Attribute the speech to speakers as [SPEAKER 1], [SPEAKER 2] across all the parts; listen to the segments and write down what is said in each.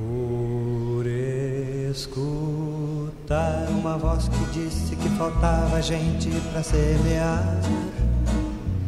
[SPEAKER 1] Por escutar uma voz que disse que faltava gente para semear,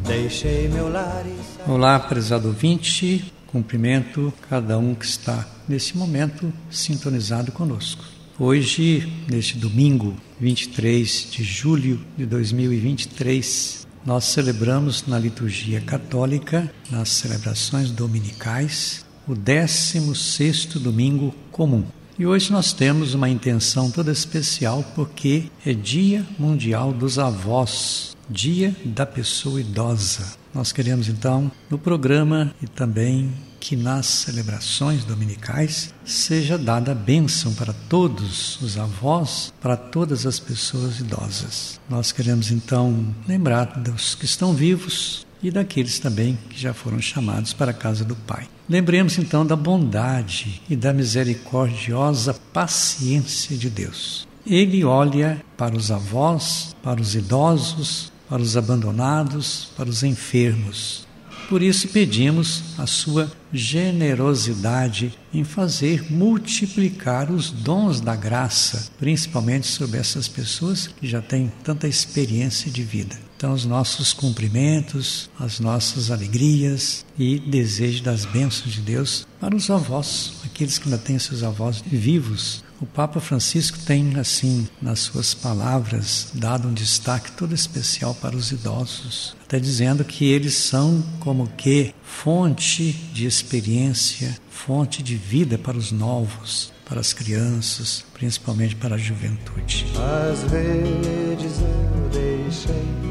[SPEAKER 1] deixei meu lar e.
[SPEAKER 2] Olá, prezado ouvinte, cumprimento cada um que está nesse momento sintonizado conosco. Hoje, neste domingo 23 de julho de 2023, nós celebramos na liturgia católica, nas celebrações dominicais, o 16º domingo comum. E hoje nós temos uma intenção toda especial porque é Dia Mundial dos Avós, Dia da Pessoa Idosa. Nós queremos então, no programa e também que nas celebrações dominicais seja dada a bênção para todos os avós, para todas as pessoas idosas. Nós queremos então lembrar dos que estão vivos e daqueles também que já foram chamados para a casa do Pai. Lembremos então da bondade e da misericordiosa paciência de Deus. Ele olha para os avós, para os idosos, para os abandonados, para os enfermos por isso pedimos a sua generosidade em fazer multiplicar os dons da graça, principalmente sobre essas pessoas que já têm tanta experiência de vida. Então, os nossos cumprimentos, as nossas alegrias e desejo das bênçãos de Deus para os avós, aqueles que ainda têm seus avós vivos. O Papa Francisco tem, assim, nas suas palavras, dado um destaque todo especial para os idosos, até dizendo que eles são como que fonte de experiência, fonte de vida para os novos, para as crianças, principalmente para a juventude.
[SPEAKER 1] Às vezes eu deixei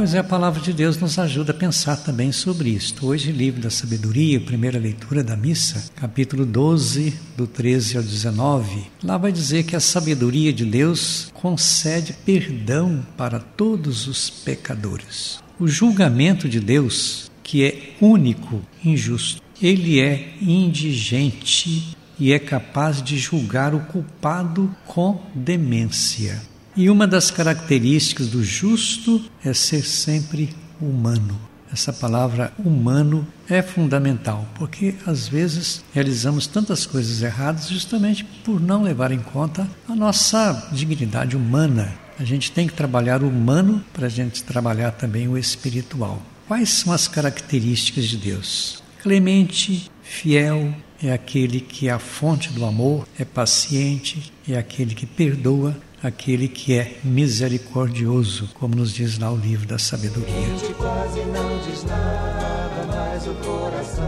[SPEAKER 2] Pois é, a palavra de Deus nos ajuda a pensar também sobre isto. Hoje, livro da sabedoria, primeira leitura da missa, capítulo 12, do 13 ao 19. Lá vai dizer que a sabedoria de Deus concede perdão para todos os pecadores. O julgamento de Deus, que é único, injusto, ele é indigente e é capaz de julgar o culpado com demência. E uma das características do justo é ser sempre humano. Essa palavra humano é fundamental, porque às vezes realizamos tantas coisas erradas justamente por não levar em conta a nossa dignidade humana. A gente tem que trabalhar o humano para a gente trabalhar também o espiritual. Quais são as características de Deus? Clemente, fiel, é aquele que é a fonte do amor, é paciente, é aquele que perdoa, aquele que é misericordioso, como nos diz lá o livro da sabedoria.
[SPEAKER 1] quase não diz nada, mas o coração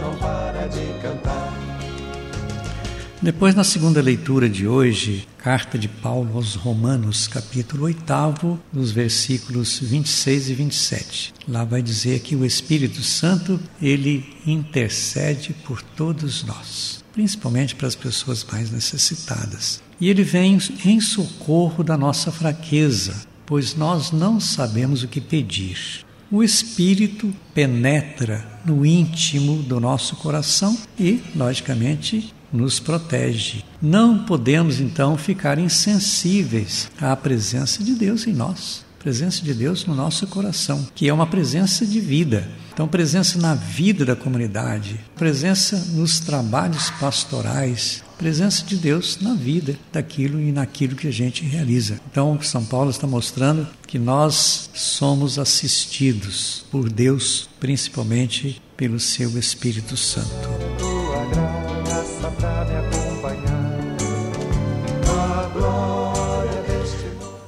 [SPEAKER 1] não para de cantar.
[SPEAKER 2] Depois, na segunda leitura de hoje, carta de Paulo aos Romanos, capítulo 8, dos versículos 26 e 27. Lá vai dizer que o Espírito Santo, ele intercede por todos nós, principalmente para as pessoas mais necessitadas. E ele vem em socorro da nossa fraqueza, pois nós não sabemos o que pedir. O Espírito penetra no íntimo do nosso coração e, logicamente, nos protege. Não podemos então ficar insensíveis à presença de Deus em nós, presença de Deus no nosso coração, que é uma presença de vida. Então, presença na vida da comunidade, presença nos trabalhos pastorais, presença de Deus na vida daquilo e naquilo que a gente realiza. Então, São Paulo está mostrando que nós somos assistidos por Deus, principalmente pelo seu Espírito Santo.
[SPEAKER 1] Tua graça pra me acompanhar.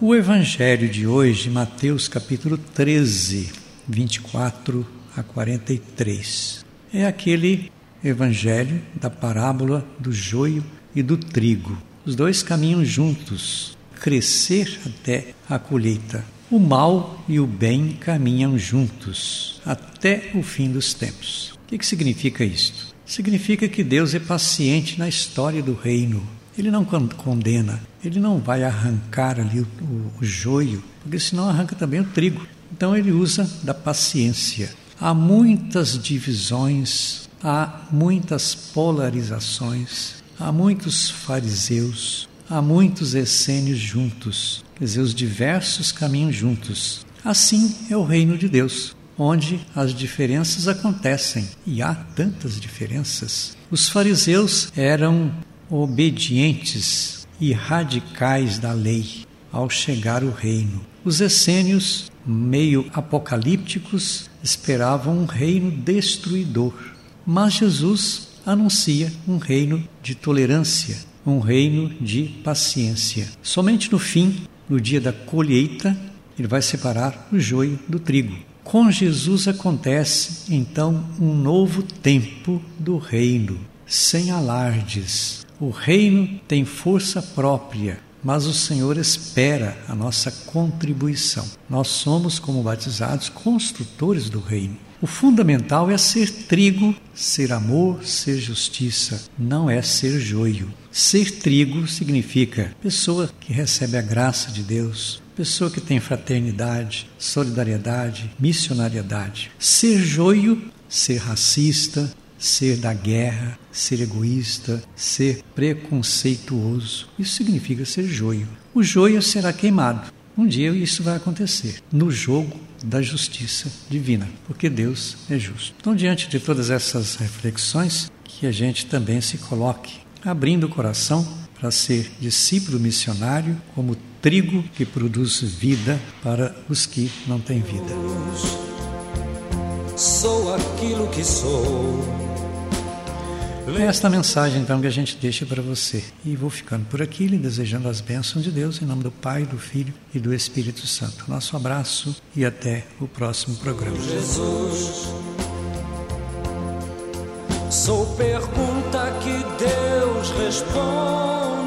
[SPEAKER 2] O Evangelho de hoje, Mateus capítulo 13, 24 a 43, é aquele Evangelho da parábola do joio e do trigo. Os dois caminham juntos, crescer até a colheita. O mal e o bem caminham juntos até o fim dos tempos. O que, que significa isto? Significa que Deus é paciente na história do reino. Ele não condena, ele não vai arrancar ali o, o, o joio, porque senão arranca também o trigo. Então ele usa da paciência. Há muitas divisões há muitas polarizações, há muitos fariseus, há muitos essênios juntos, quer dizer, os diversos caminhos juntos. Assim é o reino de Deus. onde as diferenças acontecem, e há tantas diferenças. Os fariseus eram obedientes e radicais da lei ao chegar o reino. Os essênios, meio apocalípticos, esperavam um reino destruidor. Mas Jesus anuncia um reino de tolerância, um reino de paciência. Somente no fim, no dia da colheita, ele vai separar o joio do trigo. Com Jesus acontece então um novo tempo do reino, sem alardes. O reino tem força própria, mas o Senhor espera a nossa contribuição. Nós somos, como batizados, construtores do reino. O fundamental é ser trigo, ser amor, ser justiça, não é ser joio. Ser trigo significa pessoa que recebe a graça de Deus, pessoa que tem fraternidade, solidariedade, missionariedade. Ser joio, ser racista, ser da guerra, ser egoísta, ser preconceituoso. Isso significa ser joio. O joio será queimado. Um dia isso vai acontecer no jogo da justiça divina, porque Deus é justo. Então, diante de todas essas reflexões, que a gente também se coloque abrindo o coração para ser discípulo missionário, como trigo que produz vida para os que não têm vida.
[SPEAKER 1] Sou aquilo que sou.
[SPEAKER 2] É esta mensagem então que a gente deixa para você. E vou ficando por aqui, lhe desejando as bênçãos de Deus, em nome do Pai, do Filho e do Espírito Santo. Nosso abraço e até o próximo programa.
[SPEAKER 1] Jesus. Sou pergunta que Deus responde.